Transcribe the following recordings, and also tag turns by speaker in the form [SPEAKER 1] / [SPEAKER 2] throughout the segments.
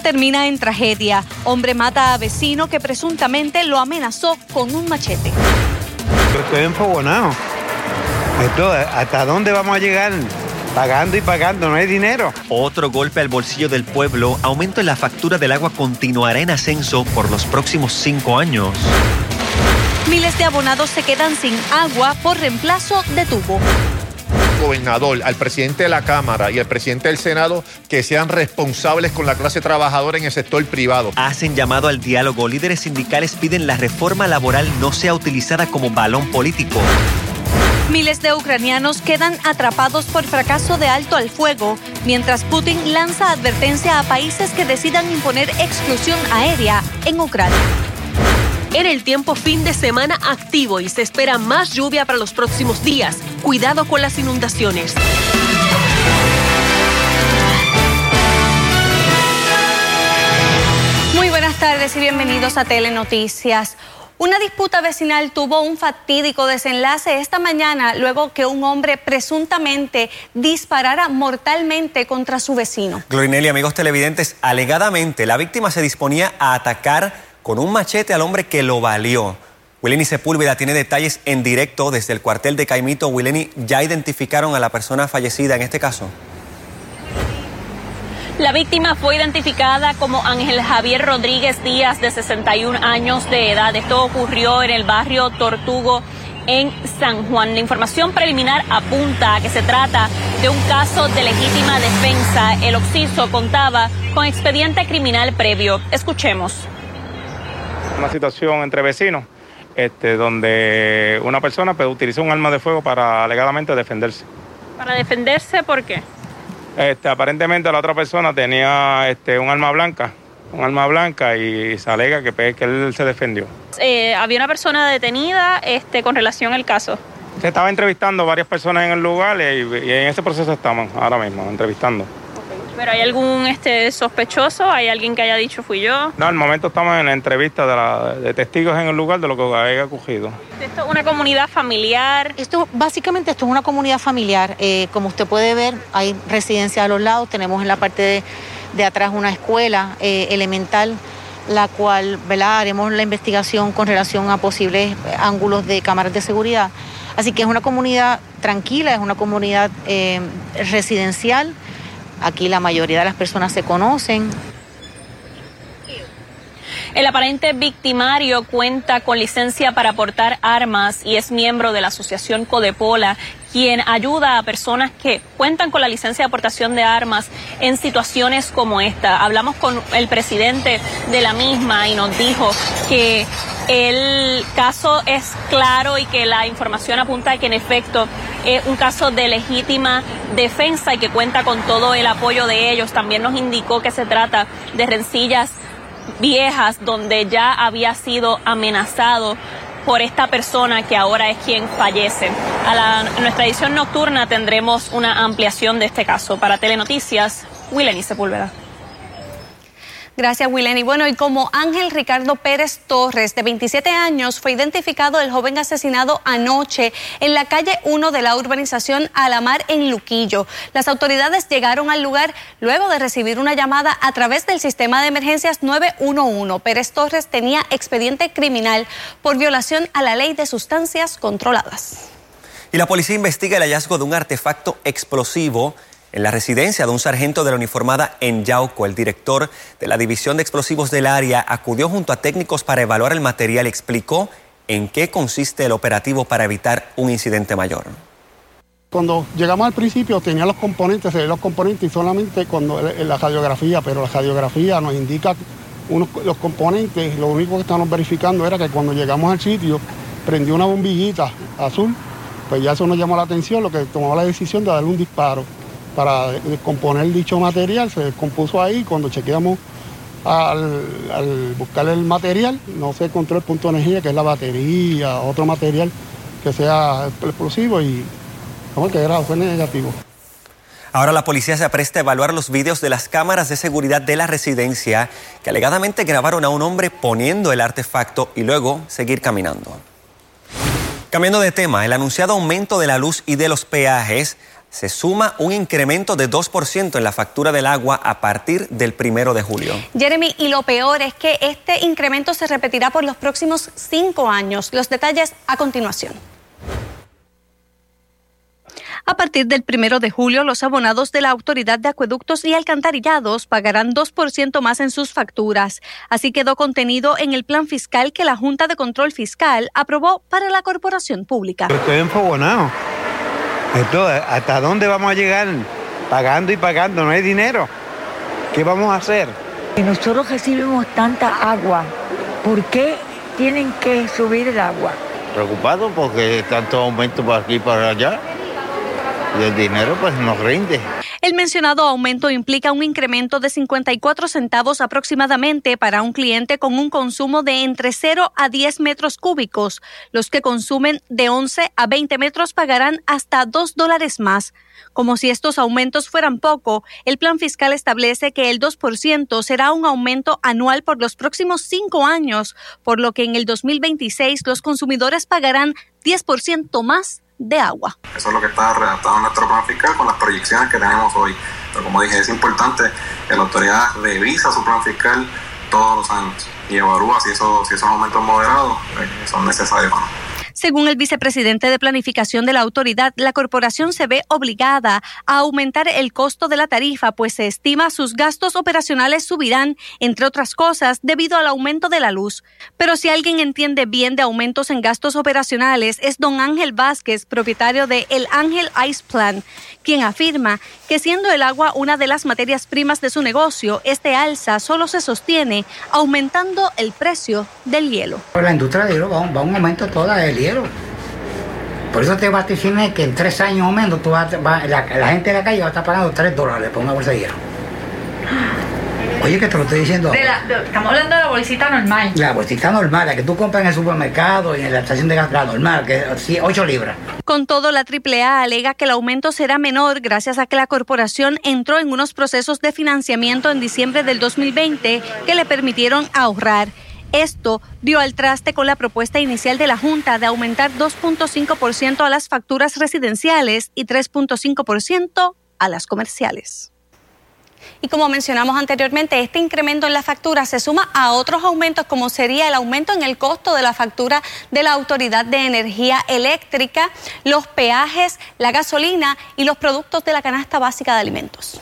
[SPEAKER 1] Termina en tragedia. Hombre mata a vecino que presuntamente lo amenazó con un machete.
[SPEAKER 2] Estoy enfogonado. Esto, ¿Hasta dónde vamos a llegar? Pagando y pagando, no hay dinero.
[SPEAKER 3] Otro golpe al bolsillo del pueblo, aumento en la factura del agua continuará en ascenso por los próximos cinco años.
[SPEAKER 1] Miles de abonados se quedan sin agua por reemplazo de tubo
[SPEAKER 4] gobernador, al presidente de la Cámara y al presidente del Senado que sean responsables con la clase trabajadora en el sector privado.
[SPEAKER 3] Hacen llamado al diálogo. Líderes sindicales piden la reforma laboral no sea utilizada como balón político.
[SPEAKER 1] Miles de ucranianos quedan atrapados por fracaso de alto al fuego, mientras Putin lanza advertencia a países que decidan imponer exclusión aérea en Ucrania.
[SPEAKER 5] En el tiempo fin de semana activo y se espera más lluvia para los próximos días. Cuidado con las inundaciones.
[SPEAKER 1] Muy buenas tardes y bienvenidos a Telenoticias. Una disputa vecinal tuvo un fatídico desenlace esta mañana luego que un hombre presuntamente disparara mortalmente contra su vecino.
[SPEAKER 3] Glorinelli, amigos televidentes, alegadamente la víctima se disponía a atacar con un machete al hombre que lo valió. Wileni Sepúlveda tiene detalles en directo desde el cuartel de Caimito. Wileni, ¿ya identificaron a la persona fallecida en este caso?
[SPEAKER 6] La víctima fue identificada como Ángel Javier Rodríguez Díaz, de 61 años de edad. Esto ocurrió en el barrio Tortugo, en San Juan. La información preliminar apunta a que se trata de un caso de legítima defensa. El occiso contaba con expediente criminal previo. Escuchemos
[SPEAKER 7] una situación entre vecinos, este, donde una persona pues, utilizó un arma de fuego para alegadamente defenderse.
[SPEAKER 6] ¿Para defenderse por qué?
[SPEAKER 7] Este, aparentemente la otra persona tenía este, un arma blanca, un arma blanca y se alega que, pues, que él se defendió.
[SPEAKER 6] Eh, ¿Había una persona detenida este, con relación al caso?
[SPEAKER 7] Se estaba entrevistando varias personas en el lugar y en ese proceso estamos ahora mismo, entrevistando.
[SPEAKER 6] ¿Pero hay algún este, sospechoso? ¿Hay alguien que haya dicho fui yo?
[SPEAKER 7] No, al momento estamos en la entrevista de, testigos en el lugar de lo que haya ocurrido.
[SPEAKER 6] ¿Esto es una comunidad familiar?
[SPEAKER 8] Esto, básicamente, esto es una comunidad familiar. Eh, como usted puede ver, hay residencias a los lados. Tenemos en la parte de, atrás una escuela eh, elemental la cual ¿verdad? haremos la investigación con relación a posibles ángulos de cámaras de seguridad. Así que es una comunidad tranquila, es una comunidad eh, residencial Aquí la mayoría de las personas se conocen.
[SPEAKER 6] El aparente victimario cuenta con licencia para portar armas y es miembro de la asociación Codepola, quien ayuda a personas que cuentan con la licencia de aportación de armas en situaciones como esta. Hablamos con el presidente de la misma y nos dijo que el caso es claro y que la información apunta a que en efecto es un caso de legítima defensa y que cuenta con todo el apoyo de ellos. También nos indicó que se trata de rencillas viejas donde ya había sido amenazado por esta persona que ahora es quien fallece. A la, nuestra edición nocturna tendremos una ampliación de este caso. Para Telenoticias, Willeni Sepúlveda.
[SPEAKER 1] Gracias, Wileni. Bueno, y como Ángel Ricardo Pérez Torres, de 27 años, fue identificado el joven asesinado anoche en la calle 1 de la urbanización Alamar en Luquillo. Las autoridades llegaron al lugar luego de recibir una llamada a través del sistema de emergencias 911. Pérez Torres tenía expediente criminal por violación a la ley de sustancias controladas.
[SPEAKER 3] Y la policía investiga el hallazgo de un artefacto explosivo en la residencia de un sargento de la uniformada en Yauco. El director de la División de Explosivos del área acudió junto a técnicos para evaluar el material y explicó en qué consiste el operativo para evitar un incidente mayor.
[SPEAKER 9] Cuando llegamos al principio tenía los componentes, los componentes y solamente cuando la radiografía, pero la radiografía nos indica los componentes, lo único que estábamos verificando era que cuando llegamos al sitio prendió una bombillita azul, pues ya eso nos llamó la atención, lo que tomó la decisión de darle un disparo para descomponer dicho material, se descompuso ahí, cuando chequeamos al, buscar el material, no se encontró el punto de energía, que es la batería, otro material que sea explosivo y como que era, fue negativo.
[SPEAKER 3] Ahora la policía se apresta a evaluar los vídeos de las cámaras de seguridad de la residencia que alegadamente grabaron a un hombre poniendo el artefacto y luego seguir caminando. Cambiando de tema, el anunciado aumento de la luz y de los peajes se suma un incremento de 2% en la factura del agua a partir del primero de julio.
[SPEAKER 1] Jeremy, y lo peor es que este incremento se repetirá por los próximos cinco años. Los detalles a continuación. A partir del primero de julio, los abonados de la Autoridad de Acueductos y Alcantarillados pagarán 2% más en sus facturas. Así quedó contenido en el plan fiscal que la Junta de Control Fiscal aprobó para la corporación pública.
[SPEAKER 2] Estoy enfogonado. ¿Hasta dónde vamos a llegar? Pagando y pagando, no hay dinero. ¿Qué vamos a hacer?
[SPEAKER 10] Nosotros recibimos tanta agua. ¿Por qué tienen que subir el agua?
[SPEAKER 11] Preocupado porque tanto aumento por aquí y para allá y el dinero pues nos rinde.
[SPEAKER 1] El mencionado aumento implica un incremento de 54 centavos aproximadamente para un cliente con un consumo de entre 0 a 10 metros cúbicos. Los que consumen de 11 a 20 metros pagarán hasta 2 dólares más. Como si estos aumentos fueran poco, el plan fiscal establece que el 2% será un aumento anual por los próximos cinco años, por lo que en el 2026 los consumidores pagarán 10% más de agua.
[SPEAKER 12] Eso es lo que está redactado en nuestro plan fiscal con las proyecciones que tenemos hoy. Pero como dije, es importante que la autoridad revisa su plan fiscal todos los años y evalúa si, eso, si esos aumentos moderados eh, son necesarios o no.
[SPEAKER 1] Según el vicepresidente de Planificación de la autoridad, la corporación se ve obligada a aumentar el costo de la tarifa, pues se estima sus gastos operacionales subirán, entre otras cosas, debido al aumento de la luz. Pero si alguien entiende bien de aumentos en gastos operacionales, es don Ángel Vázquez, propietario de El Ángel Ice Plan, quien afirma que siendo el agua una de las materias primas de su negocio, este alza solo se sostiene aumentando el precio del hielo.
[SPEAKER 13] La industria de hielo va, a un aumento toda del Por eso te vaticina que en tres años o menos la, gente de la calle va a estar pagando tres dólares por una bolsa de hielo. Oye, que te lo estoy diciendo.
[SPEAKER 14] estamos hablando de la bolsita normal.
[SPEAKER 13] La bolsita normal, la que tú compras en el supermercado y en la estación de gas, normal, que es 8 libras.
[SPEAKER 1] Con todo, la AAA alega que el aumento será menor gracias a que la corporación entró en unos procesos de financiamiento en diciembre del 2020 que le permitieron ahorrar. Esto dio al traste con la propuesta inicial de la Junta de aumentar 2.5% a las facturas residenciales y 3.5% a las comerciales. Y como mencionamos anteriormente, este incremento en la factura se suma a otros aumentos como sería el aumento en el costo de la factura de la Autoridad de Energía Eléctrica, los peajes, la gasolina y los productos de la canasta básica de alimentos.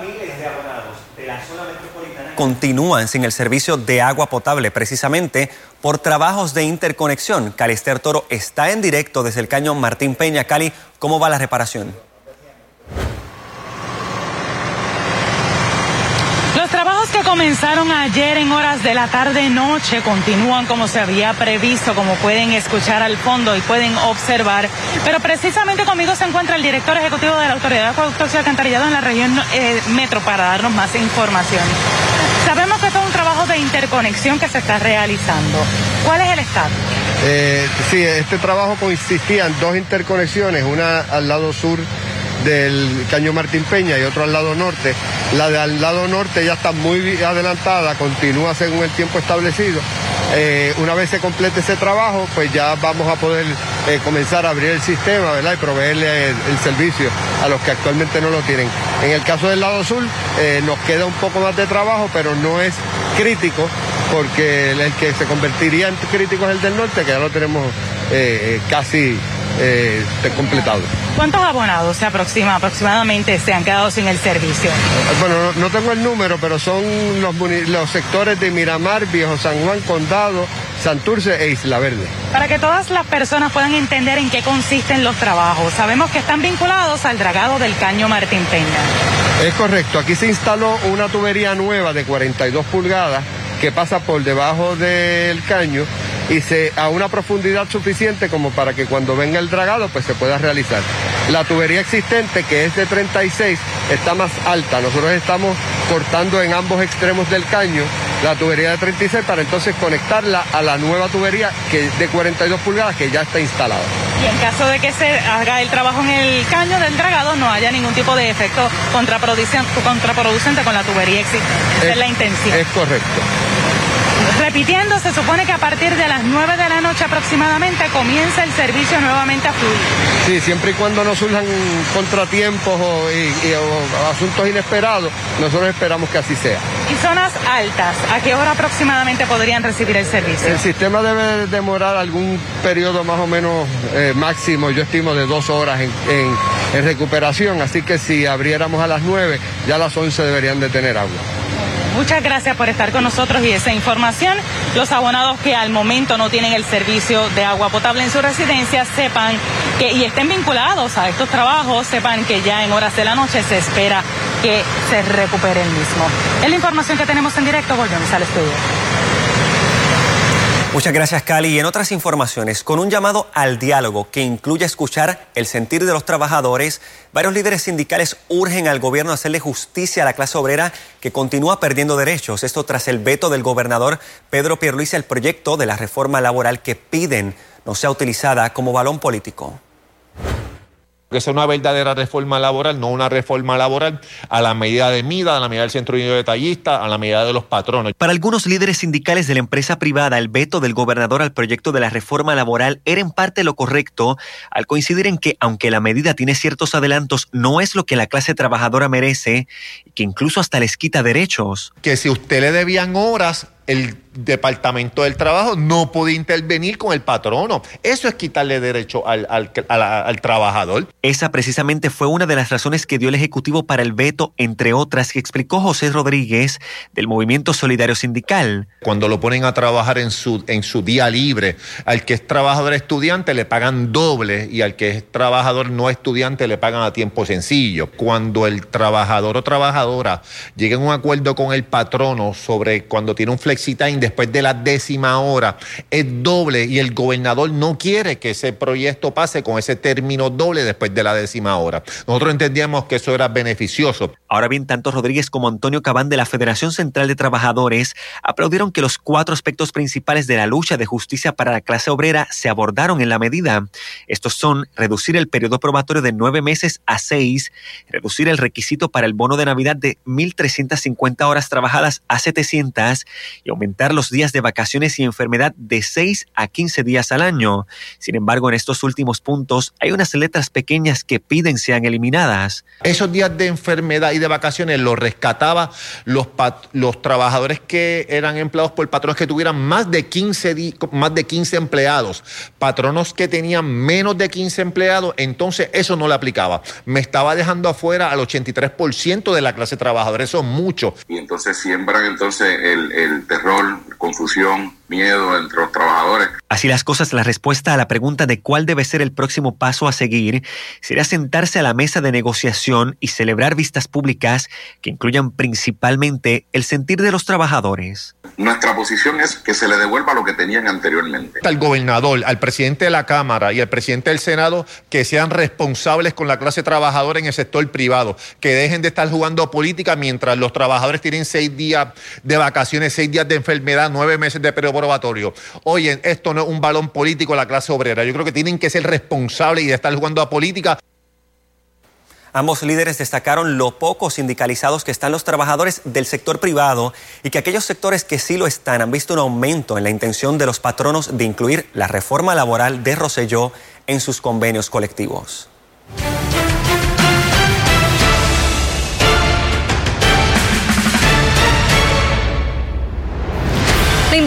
[SPEAKER 3] Miles de abonados de la zona metropolitana continúan sin el servicio de agua potable precisamente por trabajos de interconexión. Calister Toro está en directo desde el caño Martín Peña. Cali, ¿cómo va la reparación?
[SPEAKER 15] que comenzaron ayer en horas de la tarde-noche continúan como se había previsto, como pueden escuchar al fondo y pueden observar. Pero precisamente conmigo se encuentra el director ejecutivo de la Autoridad de Acueductos y Alcantarillado en la región eh, metro para darnos más información. Sabemos que esto es un trabajo de interconexión que se está realizando. ¿Cuál es el estado?
[SPEAKER 16] Eh, sí, este trabajo consistía en dos interconexiones, una al lado sur del Caño Martín Peña y otro al lado norte. La de al lado norte ya está muy adelantada, continúa según el tiempo establecido. Eh, una vez se complete ese trabajo, pues ya vamos a poder eh, comenzar a abrir el sistema, ¿verdad? Y proveerle el, servicio a los que actualmente no lo tienen. En el caso del lado sur, eh, nos queda un poco más de trabajo, pero no es crítico, porque el, que se convertiría en crítico es el del norte, que ya lo tenemos casi eh, completado.
[SPEAKER 15] ¿Cuántos abonados se aproxima aproximadamente se han quedado sin el servicio?
[SPEAKER 16] Bueno, no, tengo el número, pero son los, los sectores de Miramar, Viejo San Juan, Condado, Santurce e Isla Verde.
[SPEAKER 15] Para que todas las personas puedan entender en qué consisten los trabajos, sabemos que están vinculados al dragado del caño Martín Peña.
[SPEAKER 16] Es correcto, aquí se instaló una tubería nueva de 42 pulgadas que pasa por debajo del caño y se, a una profundidad suficiente como para que cuando venga el dragado pues se pueda realizar. La tubería existente, que es de 36, está más alta. Nosotros estamos cortando en ambos extremos del caño la tubería de 36 para entonces conectarla a la nueva tubería que de 42 pulgadas que ya está instalada.
[SPEAKER 15] Y en caso de que se haga el trabajo en el caño del dragado, no haya ningún tipo de efecto contraproducente con la tubería existente. Esa es la intención.
[SPEAKER 16] Es correcto.
[SPEAKER 15] Repitiendo, se supone que a partir de las 9 de la noche aproximadamente comienza el servicio nuevamente a fluir.
[SPEAKER 16] Sí, siempre y cuando no surjan contratiempos o, asuntos inesperados, nosotros esperamos que así sea.
[SPEAKER 15] ¿Y zonas altas? ¿A qué hora aproximadamente podrían recibir el servicio?
[SPEAKER 16] El sistema debe demorar algún periodo más o menos eh, máximo, yo estimo de dos horas en, en recuperación, así que si abriéramos a las 9, ya a las 11 deberían de tener agua.
[SPEAKER 15] Muchas gracias por estar con nosotros y esa información. Los abonados que al momento no tienen el servicio de agua potable en su residencia sepan que y estén vinculados a estos trabajos, sepan que ya en horas de la noche se espera que se recupere el mismo. Es la información que tenemos en directo. Volvemos al estudio.
[SPEAKER 3] Muchas gracias, Cali. Y en otras informaciones, con un llamado al diálogo que incluye escuchar el sentir de los trabajadores, varios líderes sindicales urgen al gobierno a hacerle justicia a la clase obrera que continúa perdiendo derechos. Esto tras el veto del gobernador Pedro Pierluisi al proyecto de la reforma laboral que piden no sea utilizada como balón político
[SPEAKER 4] que sea una verdadera reforma laboral, no una reforma laboral a la medida de MIDA, a la medida del Centro de Detallista, a la medida de los patronos.
[SPEAKER 3] Para algunos líderes sindicales de la empresa privada, el veto del gobernador al proyecto de la reforma laboral era en parte lo correcto, al coincidir en que, aunque la medida tiene ciertos adelantos, no es lo que la clase trabajadora merece, y que incluso hasta les quita derechos.
[SPEAKER 4] Que si usted le debían horas, el Departamento del Trabajo no puede intervenir con el patrono. Eso es quitarle derecho al, al, trabajador.
[SPEAKER 3] Esa precisamente fue una de las razones que dio el Ejecutivo para el veto, entre otras, que explicó José Rodríguez del Movimiento Solidario Sindical.
[SPEAKER 4] Cuando lo ponen a trabajar en su, en su día libre, al que es trabajador estudiante le pagan doble y al que es trabajador no estudiante le pagan a tiempo sencillo. Cuando el trabajador o trabajadora llega a un acuerdo con el patrono sobre cuando tiene un flexitime después de la décima hora es doble y el gobernador no quiere que ese proyecto pase con ese término doble después de la décima hora. Nosotros entendíamos que eso era beneficioso.
[SPEAKER 3] Ahora bien, tanto Rodríguez como Antonio Cabán de la Federación Central de Trabajadores aplaudieron que los cuatro aspectos principales de la lucha de justicia para la clase obrera se abordaron en la medida. Estos son reducir el periodo probatorio de nueve meses a seis, reducir el requisito para el bono de Navidad de 1.350 horas trabajadas a 700 y aumentar los días de vacaciones y enfermedad de 6 a 15 días al año. Sin embargo, en estos últimos puntos hay unas letras pequeñas que piden sean eliminadas.
[SPEAKER 4] Esos días de enfermedad y de vacaciones los rescataba los, los trabajadores que eran empleados por patronos que tuvieran más de 15 más de 15 empleados. Patronos que tenían menos de 15 empleados, entonces eso no le aplicaba. Me estaba dejando afuera al 83% de la clase trabajadora, eso es mucho.
[SPEAKER 12] Y entonces siembran entonces el, el terror, confusión, miedo entre los trabajadores.
[SPEAKER 3] Así las cosas, la respuesta a la pregunta de cuál debe ser el próximo paso a seguir sería sentarse a la mesa de negociación y celebrar vistas públicas que incluyan principalmente el sentir de los trabajadores.
[SPEAKER 12] Nuestra posición es que se le devuelva lo que tenían anteriormente.
[SPEAKER 4] Al gobernador, al presidente de la Cámara y al presidente del Senado que sean responsables con la clase trabajadora en el sector privado, que dejen de estar jugando política mientras los trabajadores tienen seis días de vacaciones, seis días de enfermedad, nueve meses de periodo Oye, esto no es un balón político la clase obrera. Yo creo que tienen que ser responsables y de estar jugando a política.
[SPEAKER 3] Ambos líderes destacaron lo poco sindicalizados que están los trabajadores del sector privado y que aquellos sectores que sí lo están han visto un aumento en la intención de los patronos de incluir la reforma laboral de Roselló en sus convenios colectivos.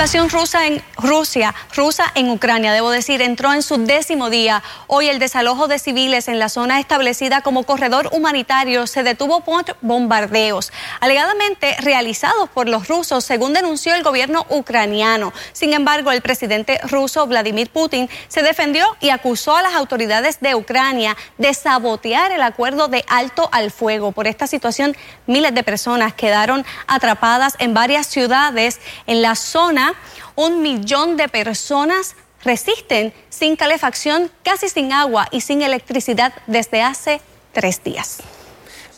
[SPEAKER 1] Invasión rusa en Rusia, rusa en Ucrania, debo decir, entró en su décimo día. Hoy el desalojo de civiles en la zona establecida como corredor humanitario se detuvo por bombardeos, alegadamente realizados por los rusos, según denunció el gobierno ucraniano. Sin embargo, el presidente ruso Vladimir Putin se defendió y acusó a las autoridades de Ucrania de sabotear el acuerdo de alto al fuego. Por esta situación, miles de personas quedaron atrapadas en varias ciudades en la zona un millón de personas resisten sin calefacción, casi sin agua y sin electricidad desde hace tres días.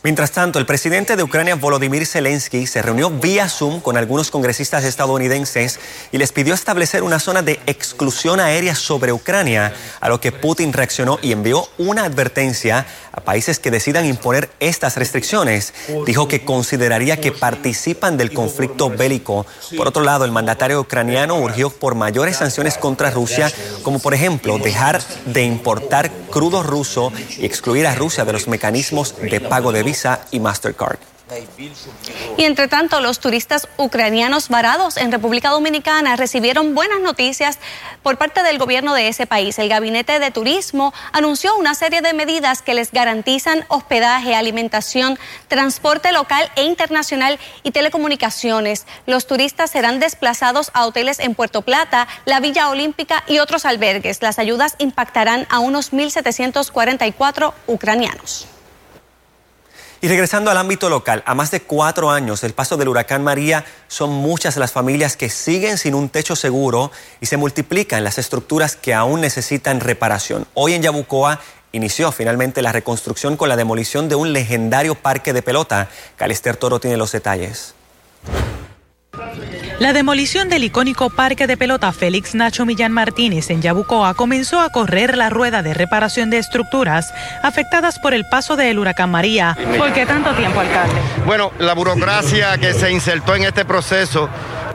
[SPEAKER 3] Mientras tanto, el presidente de Ucrania, Volodymyr Zelensky, se reunió vía Zoom con algunos congresistas estadounidenses y les pidió establecer una zona de exclusión aérea sobre Ucrania, a lo que Putin reaccionó y envió una advertencia a países que decidan imponer estas restricciones. Dijo que consideraría que participan del conflicto bélico. Por otro lado, el mandatario ucraniano urgió por mayores sanciones contra Rusia, como por ejemplo dejar de importar crudo ruso y excluir a Rusia de los mecanismos de pago de Visa y Mastercard.
[SPEAKER 1] Y entre tanto, los turistas ucranianos varados en República Dominicana recibieron buenas noticias por parte del gobierno de ese país. El Gabinete de Turismo anunció una serie de medidas que les garantizan hospedaje, alimentación, transporte local e internacional y telecomunicaciones. Los turistas serán desplazados a hoteles en Puerto Plata, la Villa Olímpica y otros albergues. Las ayudas impactarán a unos 1.744 ucranianos.
[SPEAKER 3] Y regresando al ámbito local, a más de cuatro años del paso del huracán María, son muchas las familias que siguen sin un techo seguro y se multiplican las estructuras que aún necesitan reparación. Hoy en Yabucoa inició finalmente la reconstrucción con la demolición de un legendario parque de pelota. Calister Toro tiene los detalles.
[SPEAKER 15] La demolición del icónico parque de pelota Félix Nacho Millán Martínez en Yabucoa comenzó a correr la rueda de reparación de estructuras afectadas por el paso del huracán María. ¿Por qué tanto tiempo, alcalde?
[SPEAKER 16] Bueno, la burocracia que se insertó en este proceso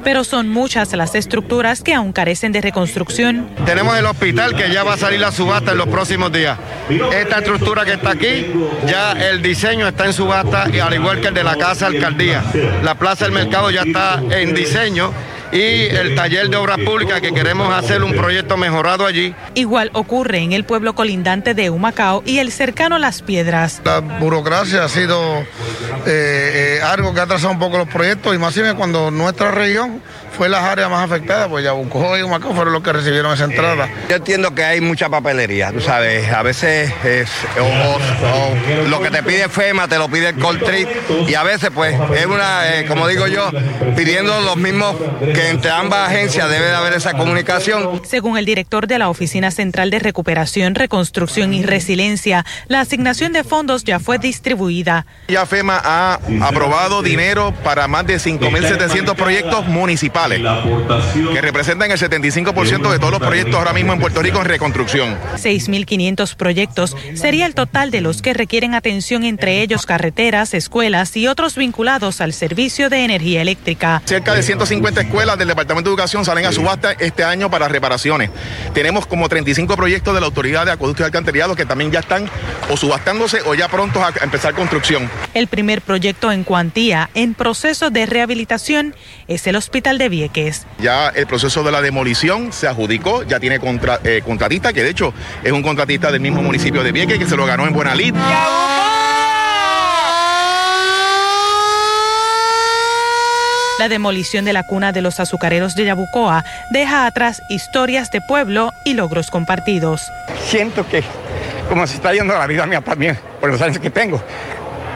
[SPEAKER 15] pero son muchas las estructuras que aún carecen de reconstrucción.
[SPEAKER 16] Tenemos el hospital que ya va a salir la subasta en los próximos días. Esta estructura que está aquí, ya el diseño está en subasta y al igual que el de la Casa Alcaldía. La Plaza del Mercado ya está en diseño y el taller de obras públicas que queremos hacer un proyecto mejorado allí.
[SPEAKER 15] Igual ocurre en el pueblo colindante de Humacao y el cercano Las Piedras.
[SPEAKER 16] La burocracia ha sido eh, eh, algo que ha atrasado un poco los proyectos y más bien cuando nuestra región fue las áreas más afectadas, pues Yabucoa y Humacao fueron los que recibieron esa entrada.
[SPEAKER 17] Yo entiendo que hay mucha papelería, tú sabes, a veces es, lo que te pide FEMA te lo pide el Coltrip y a veces pues es una, eh, como digo yo, pidiendo los mismos que entre ambas agencias debe de haber esa comunicación.
[SPEAKER 15] Según el director de la Oficina Central de Recuperación, Reconstrucción y Resiliencia, la asignación de fondos ya fue distribuida.
[SPEAKER 16] Ya FEMA ha aprobado dinero para más de 5.700 proyectos municipales que representan el 75% de todos los proyectos ahora mismo en Puerto Rico en reconstrucción.
[SPEAKER 15] 6.500 proyectos sería el total de los que requieren atención, entre ellos carreteras, escuelas y otros vinculados al servicio de energía eléctrica.
[SPEAKER 16] Cerca de 150 escuelas del Departamento de Educación salen a subasta este año para reparaciones. Tenemos como 35 proyectos de la Autoridad de Acueducto y Alcantarillado que también ya están o subastándose o ya prontos a empezar construcción.
[SPEAKER 15] El primer proyecto en cuantía en proceso de rehabilitación es el Hospital de Vieques.
[SPEAKER 16] Ya el proceso de la demolición se adjudicó, ya tiene contra, eh, contratista, que de hecho es un contratista del mismo municipio de Vieques que se lo ganó en Buena Lid.
[SPEAKER 15] La demolición de la cuna de los azucareros de Yabucoa deja atrás historias de pueblo y logros compartidos.
[SPEAKER 18] Siento que como se está yendo la vida mía también, por los años que tengo,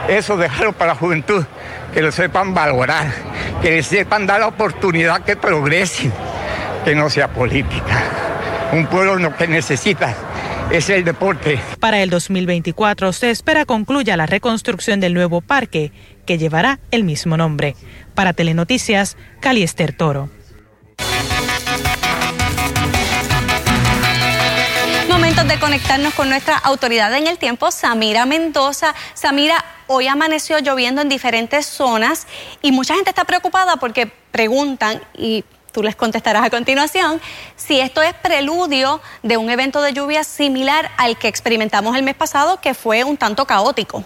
[SPEAKER 18] eso dejarlo para la juventud, que lo sepan valorar, que sepan dar la oportunidad que progresen, que no sea política. Un pueblo lo que necesita es el deporte.
[SPEAKER 15] Para el 2024 se espera concluya la reconstrucción del nuevo parque, que llevará el mismo nombre. Para Telenoticias, Caliester Toro.
[SPEAKER 1] De conectarnos con nuestra autoridad en el tiempo, Samira Mendoza. Samira, hoy amaneció lloviendo en diferentes zonas y mucha gente está preocupada porque preguntan y tú les contestarás a continuación, si esto es preludio de un evento de lluvia similar al que experimentamos el mes pasado, que fue un tanto caótico.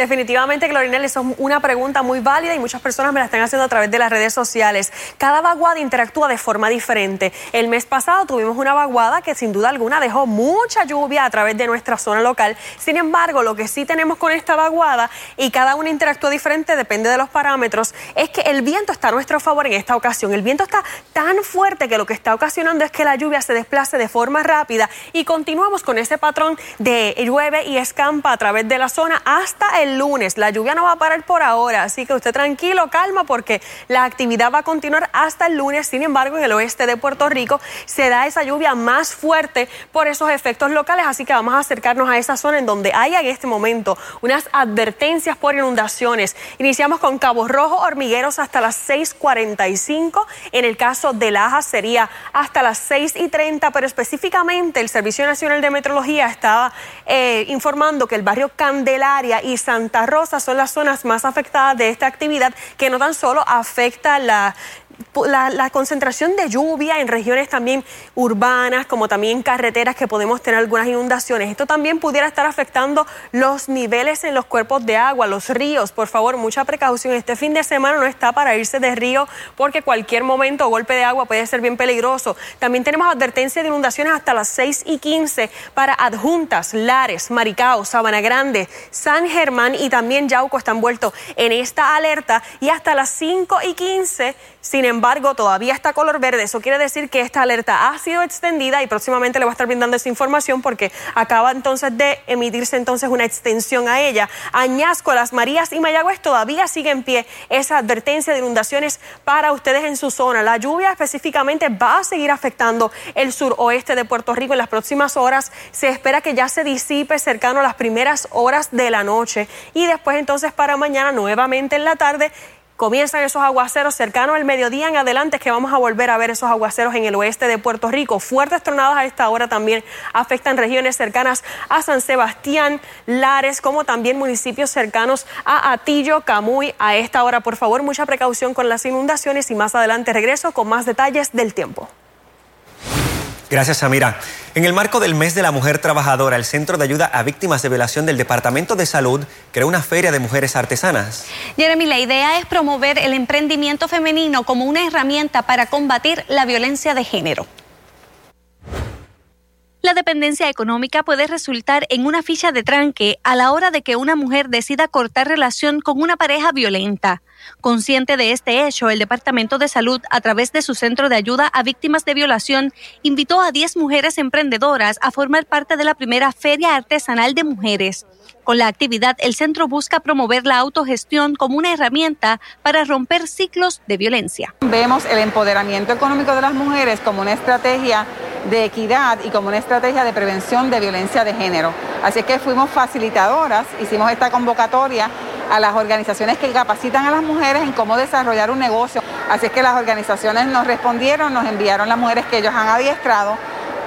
[SPEAKER 19] Definitivamente, Glorinel, eso es una pregunta muy válida y muchas personas me la están haciendo a través de las redes sociales. Cada vaguada interactúa de forma diferente. El mes pasado tuvimos una vaguada que sin duda alguna dejó mucha lluvia a través de nuestra zona local. Sin embargo, lo que sí tenemos con esta vaguada y cada una interactúa diferente, depende de los parámetros, es que el viento está a nuestro favor en esta ocasión. El viento está tan fuerte que lo que está ocasionando es que la lluvia se desplace de forma rápida y continuamos con ese patrón de llueve y escampa a través de la zona hasta el lunes. La lluvia no va a parar por ahora, así que usted tranquilo, calma, porque la actividad va a continuar hasta el lunes. Sin embargo, en el oeste de Puerto Rico se da esa lluvia más fuerte por esos efectos locales, así que vamos a acercarnos a esa zona en donde hay en este momento unas advertencias por inundaciones. Iniciamos con Cabo Rojo, hormigueros hasta las 6:45. En el caso de Laja sería hasta las 6 y 30, pero específicamente el Servicio Nacional de Metrología estaba eh, informando que el barrio Candelaria y Santa Rosa son las zonas más afectadas de esta actividad, que no tan solo afecta la la, concentración de lluvia en regiones también urbanas, como también carreteras que podemos tener algunas inundaciones. Esto también pudiera estar afectando los niveles en los cuerpos de agua, los ríos. Por favor, mucha precaución. Este fin de semana no está para irse de río porque cualquier momento o golpe de agua puede ser bien peligroso. También tenemos advertencia de inundaciones hasta las 6 y 15 para adjuntas, Lares, Maricao, Sabana Grande, San Germán y también Yauco están envueltos en esta alerta y hasta las 5 y 15 sin embargo, todavía está color verde. Eso quiere decir que esta alerta ha sido extendida y próximamente le voy a estar brindando esa información porque acaba entonces de emitirse entonces una extensión a ella. Añasco, Las Marías y Mayagüez todavía sigue en pie esa advertencia de inundaciones para ustedes en su zona. La lluvia específicamente va a seguir afectando el suroeste de Puerto Rico en las próximas horas. Se espera que ya se disipe cercano a las primeras horas de la noche y después entonces para mañana nuevamente en la tarde comienzan esos aguaceros cercanos al mediodía en adelante, es que vamos a volver a ver esos aguaceros en el oeste de Puerto Rico. Fuertes tronadas a esta hora también afectan regiones cercanas a San Sebastián, Lares, como también municipios cercanos a Atillo, Camuy. A esta hora, por favor, mucha precaución con las inundaciones y más adelante regreso con más detalles del tiempo.
[SPEAKER 3] Gracias, Samira. En el marco del mes de la mujer trabajadora, el Centro de Ayuda a Víctimas de Violación del Departamento de Salud creó una feria de mujeres artesanas.
[SPEAKER 1] Jeremy, la idea es promover el emprendimiento femenino como una herramienta para combatir la violencia de género. La dependencia económica puede resultar en una ficha de tranque a la hora de que una mujer decida cortar relación con una pareja violenta. Consciente de este hecho, el Departamento de Salud, a través de su Centro de Ayuda a Víctimas de Violación, invitó a 10 mujeres emprendedoras a formar parte de la primera Feria Artesanal de Mujeres. Con la actividad, el centro busca promover la autogestión como una herramienta para romper ciclos de violencia.
[SPEAKER 20] Vemos el empoderamiento económico de las mujeres como una estrategia de equidad y como una estrategia de prevención de violencia de género. Así es que fuimos facilitadoras, hicimos esta convocatoria a las organizaciones que capacitan a las mujeres en cómo desarrollar un negocio. Así es que las organizaciones nos respondieron, nos enviaron las mujeres que ellos han adiestrado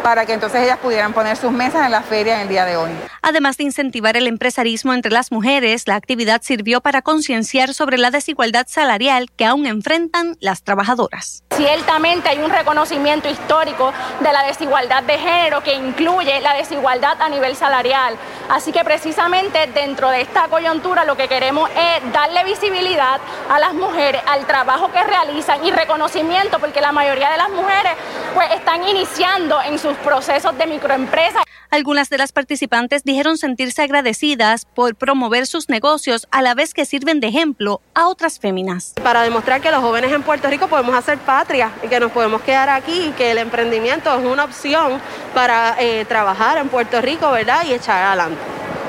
[SPEAKER 20] para que entonces ellas pudieran poner sus mesas en la feria en el día de hoy.
[SPEAKER 1] Además de incentivar el empresarismo entre las mujeres, la actividad sirvió para concienciar sobre la desigualdad salarial que aún enfrentan las trabajadoras.
[SPEAKER 21] Ciertamente hay un reconocimiento histórico de la desigualdad de género que incluye la desigualdad a nivel salarial. Así que precisamente dentro de esta coyuntura lo que queremos es darle visibilidad a las mujeres, al trabajo que realizan y reconocimiento, porque la mayoría de las mujeres pues están iniciando en sus procesos de microempresa.
[SPEAKER 1] Algunas de las participantes dijeron sentirse agradecidas por promover sus negocios a la vez que sirven de ejemplo a otras féminas.
[SPEAKER 22] Para demostrar que los jóvenes en Puerto Rico podemos hacer patria y que nos podemos quedar aquí y que el emprendimiento es una opción para eh, trabajar en Puerto Rico, ¿verdad? Y echar adelante.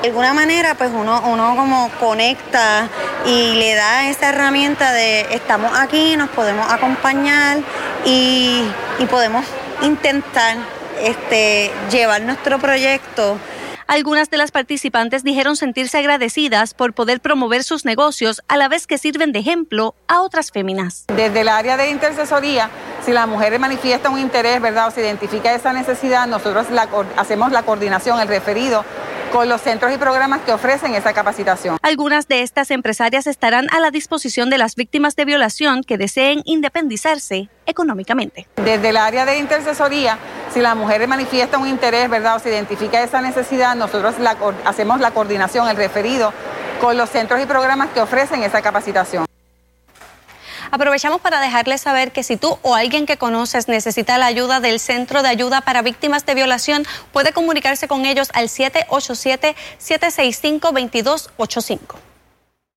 [SPEAKER 23] De alguna manera, pues uno, uno como conecta y le da esa herramienta de estamos aquí, nos podemos acompañar y, y podemos intentar este, llevar nuestro proyecto.
[SPEAKER 1] Algunas de las participantes dijeron sentirse agradecidas por poder promover sus negocios a la vez que sirven de ejemplo a otras féminas.
[SPEAKER 20] Desde el área de intercesoría, si la mujer manifiesta un interés, ¿verdad? O se identifica esa necesidad, nosotros hacemos la coordinación, el referido con los centros y programas que ofrecen esa capacitación.
[SPEAKER 1] Algunas de estas empresarias estarán a la disposición de las víctimas de violación que deseen independizarse económicamente.
[SPEAKER 20] Desde el área de intercesoría, si la mujer manifiesta un interés, ¿verdad? O se identifica esa necesidad, nosotros hacemos la coordinación, el referido con los centros y programas que ofrecen esa capacitación.
[SPEAKER 1] Aprovechamos para dejarles saber que si tú o alguien que conoces necesita la ayuda del Centro de Ayuda para Víctimas de Violación, puede comunicarse con ellos al 787-765-2285.